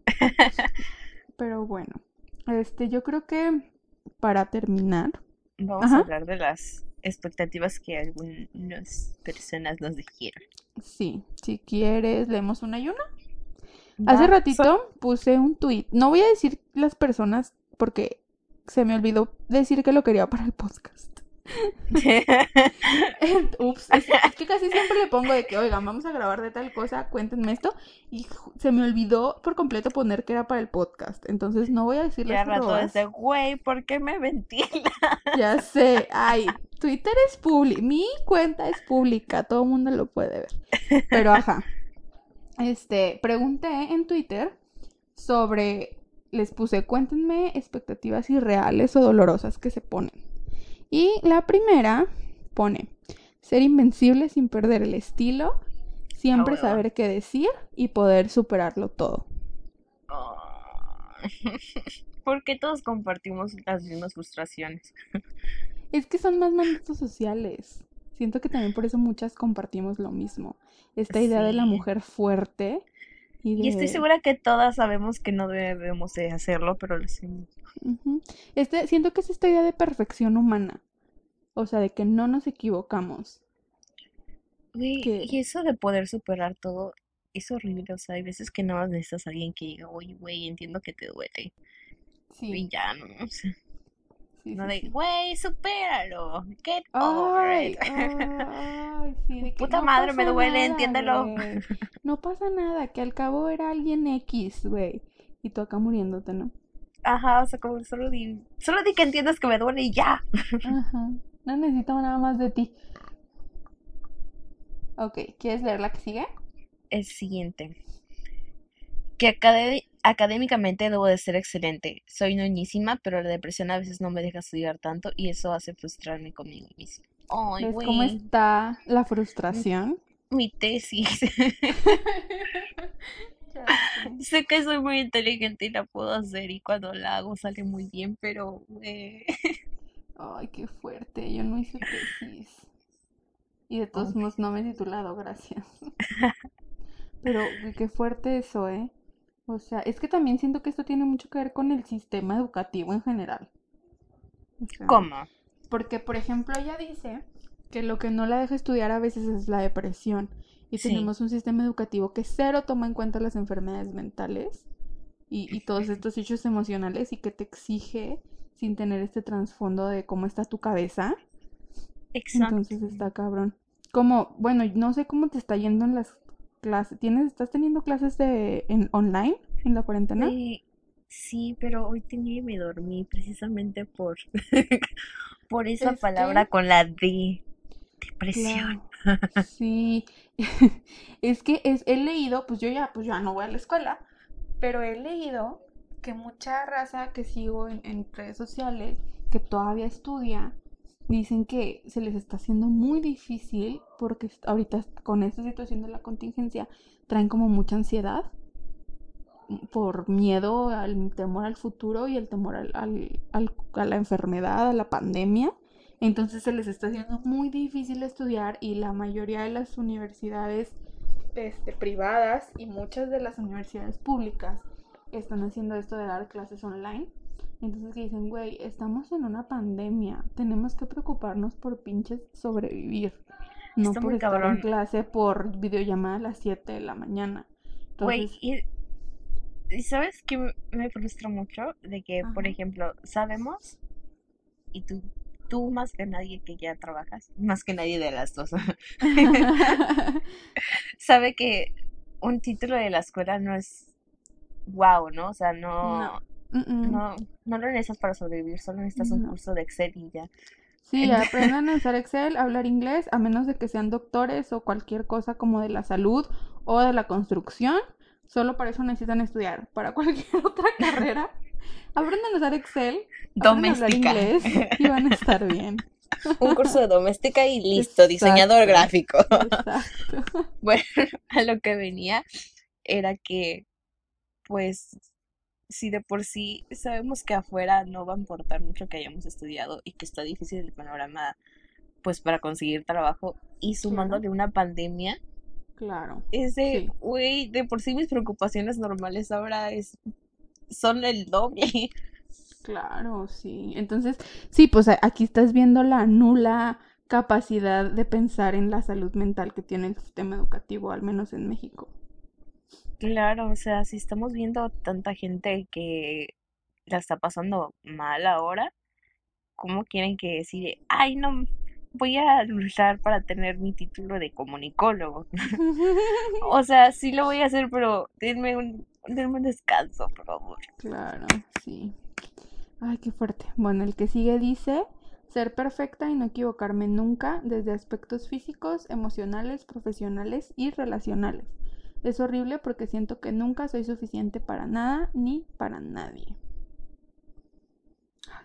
<laughs> Pero bueno, este, yo creo que para terminar, Vamos Ajá. a hablar de las expectativas que algunas personas nos dijeron. sí, si quieres, leemos una y una. Hace ratito puse un tweet. No voy a decir las personas porque se me olvidó decir que lo quería para el podcast. <laughs> Ups, es, es que casi siempre le pongo de que, oigan, vamos a grabar de tal cosa, cuéntenme esto. Y se me olvidó por completo poner que era para el podcast. Entonces no voy a decir Ya rato desde, güey, ¿por qué me ventila? <laughs> Ya sé, ay, Twitter es público, mi cuenta es pública, todo el mundo lo puede ver. Pero ajá, este, pregunté en Twitter sobre, les puse, cuéntenme expectativas irreales o dolorosas que se ponen. Y la primera pone, ser invencible sin perder el estilo, siempre saber qué decir y poder superarlo todo. <laughs> Porque todos compartimos las mismas frustraciones. <laughs> Es que son más mandatos sociales. Siento que también por eso muchas compartimos lo mismo. Esta idea de la mujer fuerte y de... Y estoy segura que todas sabemos que no debemos de hacerlo, pero lo hacemos. Este, siento que es esta idea de perfección humana. O sea, de que no nos equivocamos. Que- y eso de poder superar todo es horrible. O sea, hay veces que nada más necesitas a alguien que diga, oye, güey, entiendo que te duele. Y Sí, ya, ¿no? O sea, no de, güey, supéralo. Get over Ay, it. ay, <laughs> sí, de que Puta no madre, me duele, nada, entiéndelo. <laughs> No pasa nada, que al cabo era alguien X, güey. Y tú acá muriéndote, ¿no? Ajá, o sea, como solo di, solo di que entiendas que me duele y ya. Ajá. No necesito nada más de ti. Ok, ¿quieres leer la que sigue? El siguiente. Que acade- académicamente debo de ser excelente. Soy ñoñísima, pero la depresión a veces no me deja estudiar tanto y eso hace frustrarme conmigo misma. Ay, ¿Ves cómo está la frustración? mi tesis. <laughs> <laughs> Sé que soy muy inteligente y la puedo hacer y cuando la hago sale muy bien, pero eh, <laughs> Ay, qué fuerte. Yo no hice tesis. Y de todos modos no me he titulado, gracias. Pero qué fuerte eso, ¿eh? O sea, es que también siento que esto tiene mucho que ver con el sistema educativo en general. O sea, ¿cómo? Porque, por ejemplo, ella dice que lo que no la deja estudiar a veces es la depresión. Y Sí. tenemos un sistema educativo que cero toma en cuenta las enfermedades mentales. y, y todos estos hechos emocionales y que te exige sin tener este trasfondo de cómo está tu cabeza. Exacto. Entonces está cabrón. Como, bueno, no sé cómo te está yendo en las clases. ¿Tienes, estás teniendo clases de en online en la cuarentena? Eh, sí, pero hoy tenía y me dormí precisamente por, <laughs> por esa Es palabra que, con la D, depresión. claro, sí. <laughs> Es que es, he leído, pues yo ya, pues ya no voy a la escuela, pero he leído que mucha raza que sigo en, en redes sociales, que todavía estudia, dicen que se les está haciendo muy difícil porque ahorita con esta situación de la contingencia traen como mucha ansiedad por miedo al temor al futuro y el temor al- al- a la enfermedad, a la pandemia. Entonces se les está haciendo muy difícil estudiar y la mayoría de las universidades este, privadas y muchas de las universidades públicas están haciendo esto de dar clases online. Entonces que dicen, güey, estamos en una pandemia, tenemos que preocuparnos por pinches sobrevivir, no Está por estar en clase por videollamada a las 7 de la mañana. Güey, y, y ¿sabes qué me frustra mucho? De que, por ejemplo, sabemos, y tú, tú más que nadie que ya trabajas, más que nadie de las dos, <laughs> <laughs> sabe que un título de la escuela no es wow, ¿no? O sea, No. no, No, no lo necesitas para sobrevivir, solo necesitas un curso de Excel y ya. Sí, <laughs> aprendan a usar Excel, a hablar inglés, a menos de que sean doctores o cualquier cosa como de la salud o de la construcción. Solo para eso necesitan estudiar. Para <laughs> cualquier otra carrera, aprendan a usar Excel, aprendan a hablar Doméstica. inglés y van a estar bien. <laughs> Un curso de doméstica y listo, diseñador gráfico. exacto. Bueno, a lo que venía era que, pues, si de por sí sabemos que afuera no va a importar mucho que hayamos estudiado y que está difícil el panorama, pues, para conseguir trabajo, y Claro, sumándole una pandemia, claro. es de, Sí, güey, de por sí mis preocupaciones normales ahora es, son el doble. <laughs> claro, sí. Entonces, sí, pues aquí estás viendo la nula capacidad de pensar en la salud mental que tiene el sistema educativo, al menos en México. Claro, o sea, si estamos viendo tanta gente que la está pasando mal ahora, ¿cómo quieren que decide, ay, no, voy a luchar para tener mi título de comunicólogo? <laughs> O sea, sí lo voy a hacer, pero denme un, denme un descanso, por favor. Claro, sí. Ay, qué fuerte. Bueno, el que sigue dice ser perfecta y no equivocarme nunca desde aspectos físicos, emocionales, profesionales y relacionales. Es horrible porque siento que nunca soy suficiente para nada ni para nadie.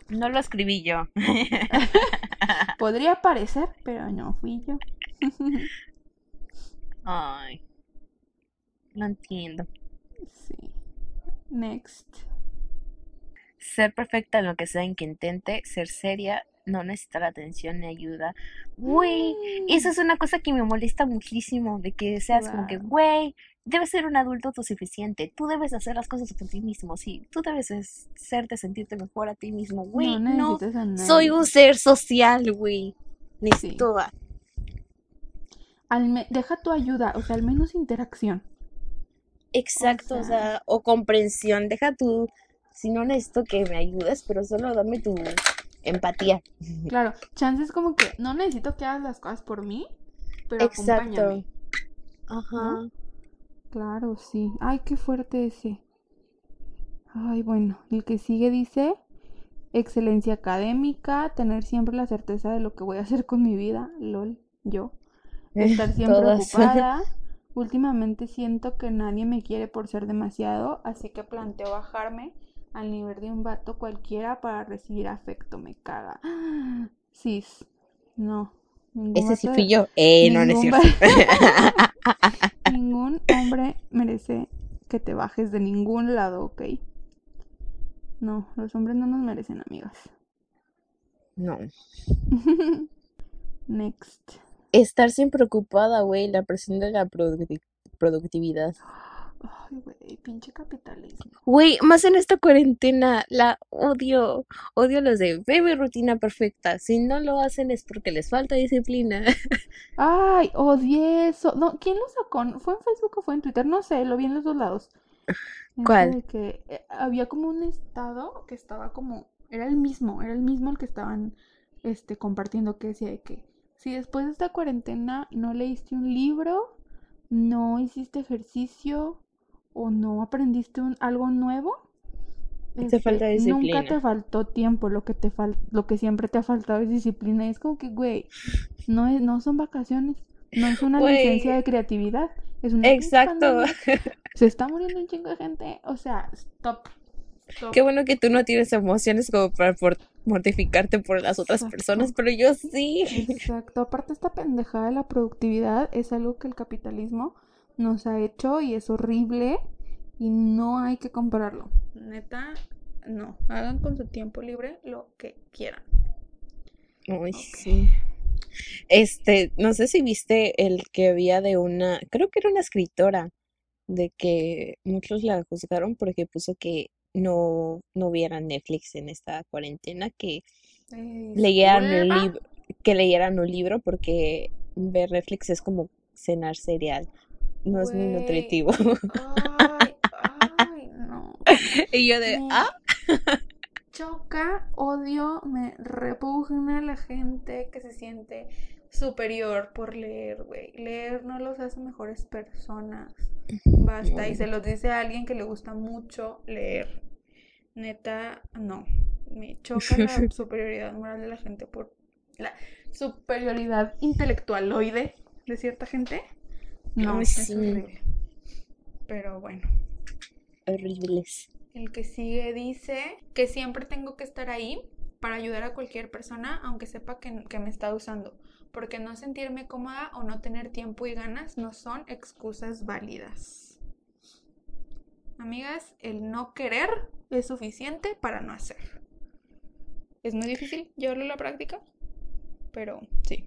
No lo escribí yo. <laughs> Podría parecer, pero no fui yo. <laughs> Ay, no entiendo. Sí. Next. Ser perfecta en lo que sea en que intente, ser seria, no necesitar atención ni ayuda. Güey, eso es una cosa que me molesta muchísimo, de que seas como que, güey, debes ser un adulto autosuficiente, tú debes hacer las cosas por ti mismo, sí, tú debes es- serte, sentirte mejor a ti mismo, No güey, no, a soy un ser social, güey, Sí. necesito me- Deja tu ayuda, o sea, al menos interacción. O Exacto, o sea, sea, o comprensión, deja tú, si no necesito que me ayudes, pero solo dame tu empatía. claro, chances como que no necesito que hagas las cosas por mí, pero Exacto, acompáñame, ajá. ¿no? Claro, sí. Ay, qué fuerte ese. Ay, bueno, el que sigue dice excelencia académica, tener siempre la certeza de lo que voy a hacer con mi vida, lol, yo. <laughs> Estar siempre Todas. ocupada. <laughs> Últimamente siento que nadie me quiere por ser demasiado, así que planteo bajarme al nivel de un vato cualquiera para recibir afecto, me caga. <gasps> Sis, no, Ese sí fui yo. Eh, no, no es ningún cierto. <laughs> ningún hombre merece que te bajes de ningún lado, ¿ok? No, los hombres no nos merecen, amigas. No. <laughs> Next. Estar siempre ocupada, güey, la presión de la producti- productividad. <gasps> <laughs> Ay, güey, pinche capitalismo. Güey, más en esta cuarentena, la odio. Odio los de mi rutina perfecta. Si no lo hacen es porque les falta disciplina. <laughs> Ay, odié eso. No, ¿quién lo sacó? ¿Fue en Facebook o fue en Twitter? No sé, lo vi en los dos lados. <sighs> ¿Cuál? que eh, había como un estado que estaba como, era el mismo, era el mismo el que estaban este, compartiendo que decía que si después de esta cuarentena no leíste un libro, no hiciste ejercicio o no aprendiste un, algo nuevo, te falta este, disciplina. nunca te faltó tiempo, lo que te fal lo que siempre te ha faltado es disciplina. Y es como que, güey, no, es, no son vacaciones, no es una Güey. licencia de creatividad, es una Exacto. Se está muriendo un chingo de gente, o sea, stop. stop. Qué bueno que tú no tienes emociones como para por- mortificarte por las otras Exacto. personas, pero yo sí. Exacto, aparte esta pendejada de la productividad es algo que el capitalismo nos ha hecho y es horrible y no hay que compararlo. Neta, no, hagan con su tiempo libre lo que quieran. Ay, sí. Este, no sé si viste el que había de una, creo que era una escritora, de que muchos la juzgaron porque puso que no, no vieran Netflix en esta cuarentena, que Eh, leyeran un disculpa. libro, que leyeran un libro porque ver Netflix es como cenar cereal, no es muy nutritivo. Ay, ay, no. <laughs> Y yo de, Me ah, choca, odio, me repugna la gente que se siente superior por leer, güey. Leer no los hace mejores personas. Basta. Y se los dice a alguien que le gusta mucho leer. Neta, no. Me choca la <laughs> superioridad moral de la gente por la superioridad intelectualoide de cierta gente. No, Ay, es horrible. Pero bueno. horribles. El que sigue dice que siempre tengo que estar ahí para ayudar a cualquier persona, aunque sepa que, que me está usando. Porque no sentirme cómoda o no tener tiempo y ganas no son excusas válidas. Amigas, el no querer es suficiente para no hacer. Es muy difícil llevarlo a la práctica, pero sí.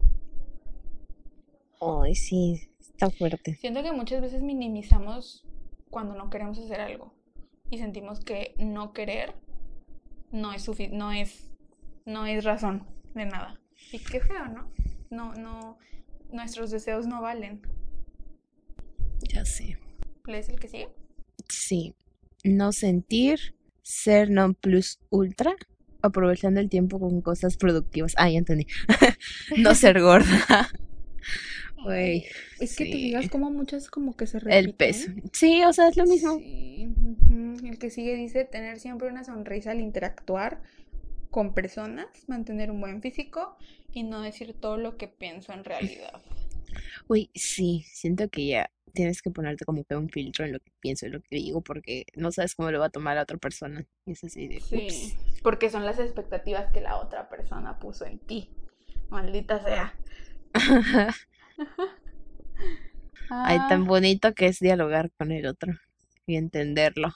Ay, sí, está fuerte. Siento que muchas veces minimizamos cuando no queremos hacer algo y sentimos que no querer no es no es no es razón de nada. Y qué feo, ¿no? No no nuestros deseos no valen. Ya sé. ¿Lees el que sigue? Sí, no sentir, ser non plus ultra, aprovechando el tiempo con cosas productivas. Ah, ya entendí. <laughs> No ser gorda. <laughs> Güey, Es que te sí. digas como muchas como que se El peso. repiten. Sí, o sea, es lo mismo. Sí. El que sigue dice tener siempre una sonrisa al interactuar con personas, mantener un buen físico y no decir todo lo que pienso en realidad. Güey, sí, siento que ya tienes que ponerte como que un filtro en lo que pienso y lo que digo porque no sabes cómo lo va a tomar la otra persona. Y es así de, Sí, ups. porque son las expectativas que la otra persona puso en ti. Maldita sea. <laughs> <laughs> Ay, tan Ah, bonito que es dialogar con el otro y entenderlo.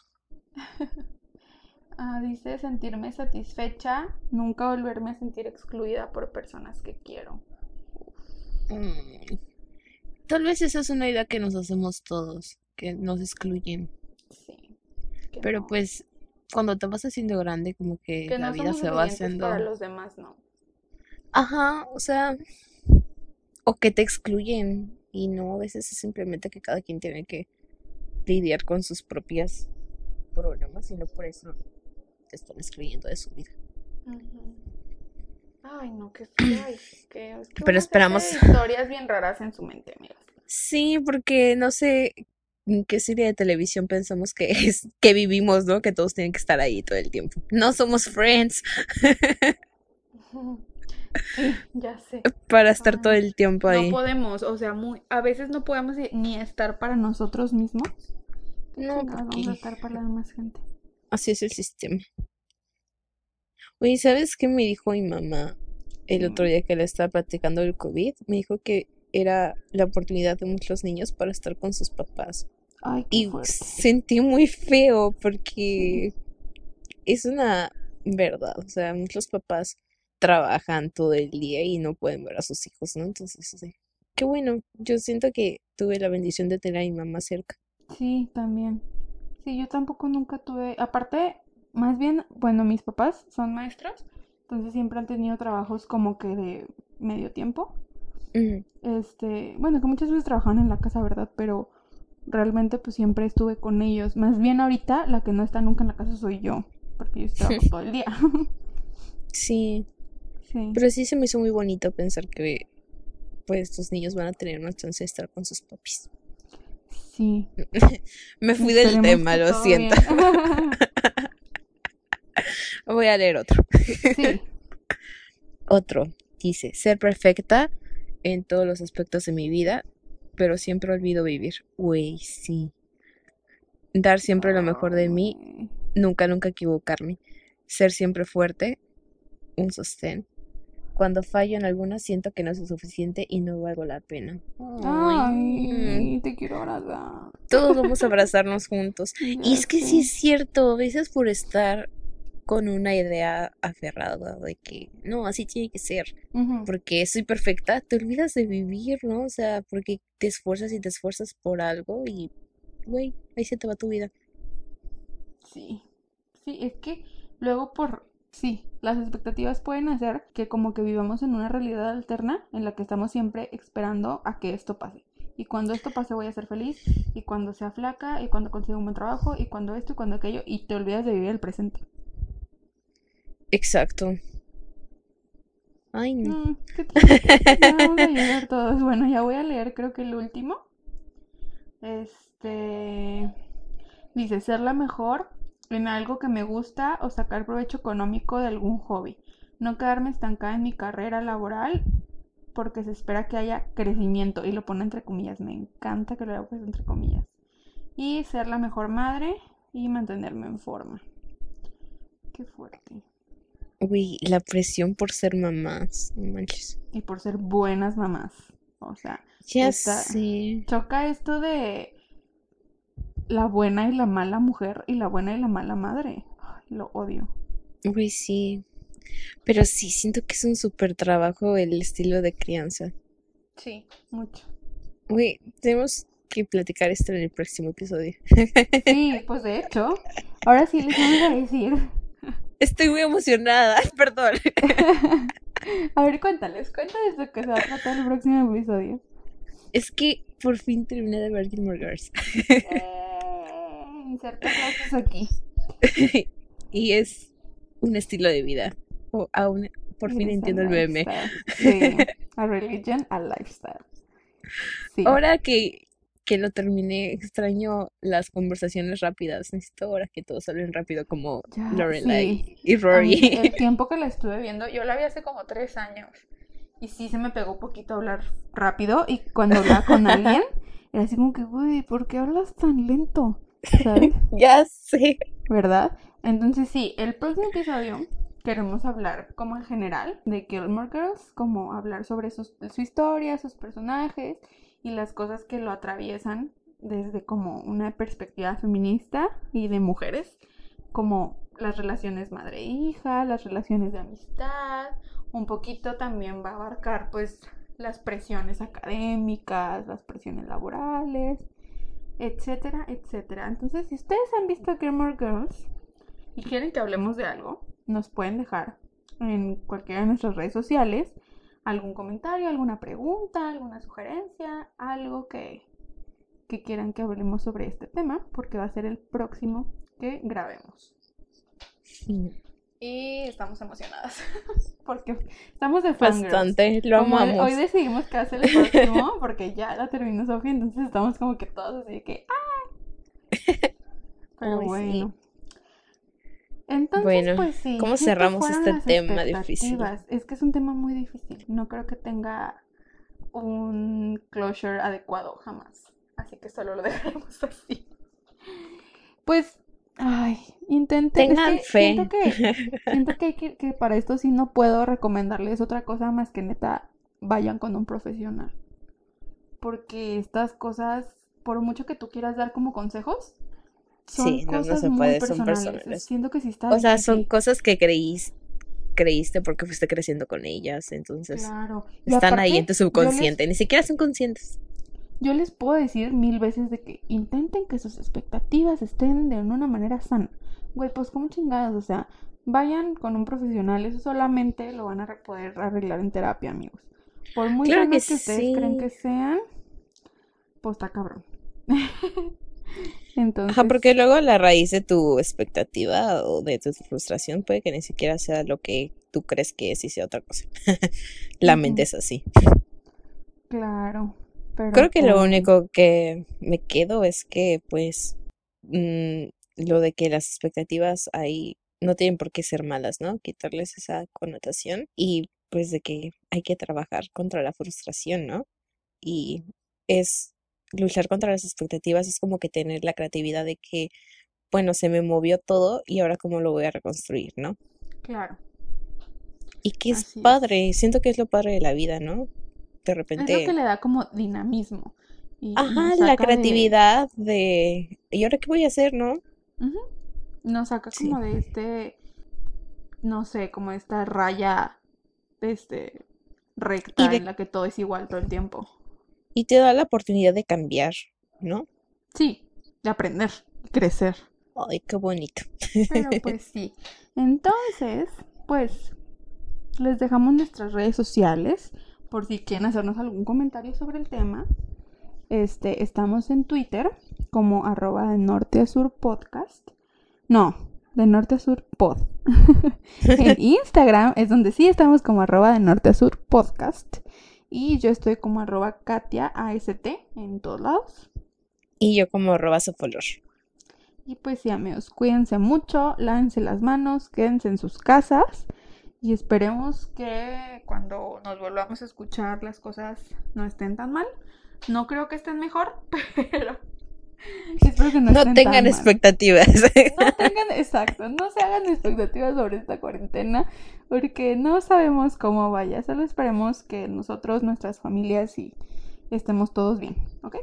<laughs> ah, dice sentirme satisfecha, nunca volverme a sentir excluida por personas que quiero. Mm, Tal vez esa es una idea que nos hacemos todos, que nos excluyen. Sí. Pero no. pues cuando te vas haciendo grande, como que que la no vida se va haciendo... para los demás, no. Ajá, o sea, o que te excluyen y no, a veces es simplemente que cada quien tiene que lidiar con sus propias problemas y no por eso te están excluyendo de su vida. Ay, no, ay, <clears throat> que, Pero esperamos- historias bien raras en su mente, amigas. Sí, porque no sé en qué serie de televisión pensamos que <laughs> es que vivimos, ¿no? Que todos tienen que estar ahí todo el tiempo. No somos friends <laughs> <laughs> ya sé. para estar todo el tiempo No ahí. podemos, o sea, muy, a veces no podemos ni- estar para nosotros mismos. No, Chingados, vamos a porque estar para la demás gente. así es el sistema. Oye, ¿sabes qué me dijo mi mamá el otro día que le estaba platicando del COVID? Me dijo que era la oportunidad de muchos niños para estar con sus papás. Ay, qué Y fuerte. sentí muy feo porque es una verdad. O sea, muchos papás trabajan todo el día y no pueden ver a sus hijos, ¿no? Entonces, sí. Qué bueno. Yo siento que tuve la bendición de tener a mi mamá cerca. Sí, también. Sí, yo tampoco nunca tuve, aparte, más bien, bueno, mis papás son maestros, entonces siempre han tenido trabajos como que de medio tiempo. Este, bueno, que muchas veces trabajaban en la casa, ¿verdad? Pero realmente pues siempre estuve con ellos. Más bien ahorita la que no está nunca en la casa soy yo, porque yo trabajo <laughs> todo el día. <laughs> Sí, sí. pero sí se me hizo muy bonito pensar que pues estos niños van a tener una chance de estar con sus papis. Sí. <laughs> Me fui del Esperemos tema, lo siento. <laughs> Voy a leer otro. sí. <laughs> Otro dice, ser perfecta en todos los aspectos de mi vida, pero siempre olvido vivir. Güey, sí. Dar siempre lo mejor de mí, nunca, nunca equivocarme. Ser siempre fuerte, un sostén. Cuando fallo en alguna, siento que no soy suficiente y no valgo la pena. Ay, Ay, te quiero abrazar. todos vamos a abrazarnos juntos. <laughs> Y es que sí es cierto, a veces por estar con una idea aferrada de que no, así tiene que ser, porque soy perfecta, te olvidas de vivir, ¿no? O sea, porque te esfuerzas y te esfuerzas por algo y, güey, ahí se te va tu vida. Sí, sí, es que luego por, sí, las expectativas pueden hacer que como que vivamos en una realidad alterna en la que estamos siempre esperando a que esto pase. Y cuando esto pase voy a ser feliz, y cuando sea flaca, y cuando consiga un buen trabajo, y cuando esto y cuando aquello, y te olvidas de vivir el presente. Exacto. Ay, no. Mm, qué. Ya vamos a todos. Bueno, ya voy a leer creo que el último. Este dice ser la mejor en algo que me gusta o sacar provecho económico de algún hobby. No quedarme estancada en mi carrera laboral porque se espera que haya crecimiento. Y lo pone entre comillas. Me encanta que lo haya puesto entre comillas. Y ser la mejor madre y mantenerme en forma. Qué fuerte. Uy, la presión por ser mamás, no manches. Y por ser buenas mamás. O sea, Ya Está- choca esto de la buena y la mala mujer y la buena y la mala madre. Ay, lo odio. Uy, sí. Pero sí, siento que es un súper trabajo el estilo de crianza. Sí, mucho. Uy, tenemos que platicar esto en el próximo episodio. Sí, pues de hecho, ahora sí les vamos a decir. Estoy muy emocionada, <laughs> perdón. A ver, cuéntales, cuéntales de qué se va a tratar el próximo episodio. Es que por fin terminé de ver Gilmore Girls. Eh, inserta aplausos aquí. <laughs> Y es un estilo de vida. O aún por fin a entiendo el meme. Sí, a religion, a lifestyle. Sí. Ahora que, que lo terminé, extraño las conversaciones rápidas. Necesito ahora que todos hablen rápido como Ya, Lorelai sí. y A mí, Rory. el <laughs> tiempo que la estuve viendo, yo la vi hace como tres años. Y sí se me pegó poquito hablar rápido. Y cuando hablaba con alguien, era así como que, güey, ¿por qué hablas tan lento? ¿Sabes? <laughs> Ya sé. ¿Verdad? Entonces sí, el próximo episodio queremos hablar como en general de Gilmore Girls, como hablar sobre sus- su historia, sus personajes y las cosas que lo atraviesan desde como una perspectiva feminista y de mujeres, como las relaciones madre-hija, las relaciones de amistad, un poquito también va a abarcar pues las presiones académicas, las presiones laborales, etcétera, etcétera. Entonces, si ustedes han visto Gilmore Girls y quieren que hablemos de algo, nos pueden dejar en cualquiera de nuestras redes sociales algún comentario, alguna pregunta, alguna sugerencia, algo que, que quieran que hablemos sobre este tema, porque va a ser el próximo que grabemos. Y estamos emocionadas, <laughs> porque estamos de fangirls. Bastante, lo Como hoy- amamos. Hoy decidimos que hacer el próximo <laughs> porque ya la terminó Sofía, entonces estamos como que todos así de que ¡ah! <laughs> Pero Ay, sí. bueno. Entonces, Bueno, pues sí. ¿cómo cerramos este tema difícil? Es que es un tema muy difícil. No creo que tenga un closure adecuado jamás. Así que solo lo dejaremos así. Pues, ay, intenten. es Tengan que fe. Siento que, <laughs> siento que, que, que para esto sí no puedo recomendarles otra cosa más que neta vayan con un profesional. Porque estas cosas, por mucho que tú quieras dar como consejos, son Sí, no, no cosas se muy puede, son personales. personales. Siento que sí está O sea, son cosas que creís, creíste porque fuiste creciendo con ellas, entonces Claro. Están ahí en tu les, subconsciente, ni siquiera son conscientes. Yo les puedo decir mil veces de que intenten que sus expectativas estén de una manera sana. Güey, pues como chingadas, o sea, vayan con un profesional, eso solamente lo van a poder arreglar en terapia, amigos. Por muy Claro que ustedes creen que sí. sean, pues está cabrón. <laughs> Entonces, Ajá, porque luego la raíz de tu expectativa o de tu frustración puede que ni siquiera sea lo que tú crees que es y sea otra cosa. <laughs> La mente es así. claro, pero Creo que lo pues, único que me quedo es que, pues, mm, lo de que las expectativas ahí no tienen por qué ser malas, ¿no? Quitarles esa connotación y pues de que hay que trabajar contra la frustración, ¿no? Y es luchar contra las expectativas, es como que tener la creatividad de que, bueno, se me movió todo y ahora cómo lo voy a reconstruir, ¿no? claro, Y que es así es. padre, siento que es lo padre de la vida, ¿no? De Es lo que repente le da como dinamismo y Ajá, la de, creatividad de, ¿y ahora qué voy a hacer, no? nos saca Sí. como de este, no sé, como esta raya, este, recta en la que todo es igual todo el tiempo. y te da la oportunidad de cambiar, ¿no? Sí, de aprender, crecer. Ay, qué bonito. Pero pues <laughs> sí. Entonces, pues les dejamos nuestras redes sociales por si quieren hacernos algún comentario sobre el tema. Este, estamos en Twitter como arroba de norte a sur podcast. No, de norte a sur pod. <laughs> en <laughs> Instagram es donde sí estamos como arroba de norte a sur podcast. Y yo estoy como arroba Katia AST en todos lados. Y yo como arroba Sofolor. Y pues sí, amigos, cuídense mucho, lávense las manos, quédense en sus casas y esperemos que cuando nos volvamos a escuchar las cosas no estén tan mal. No creo que estén mejor, <laughs> pero espero que no No estén tengan tan mal. expectativas. No tengan, exacto, no se hagan expectativas sobre esta cuarentena porque no sabemos cómo vaya. Solo esperemos que nosotros, nuestras familias y estemos todos bien, ¿ok?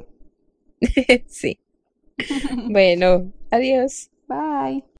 <laughs> Sí. Bueno, adiós. Bye.